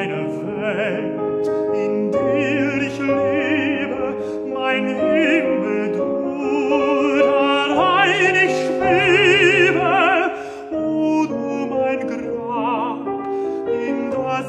eine Welt, ich lebe, mein Himmel, du, darein ich schwebe, o du mein Grab, in das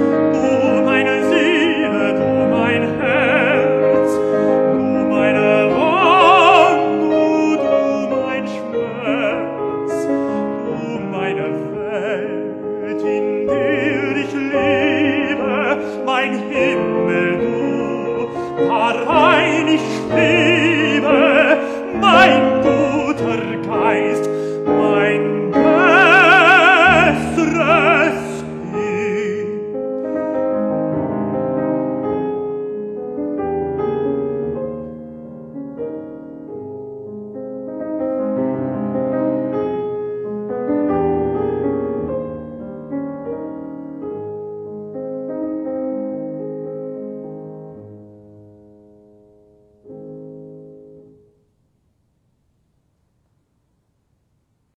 allein ich lebe, mein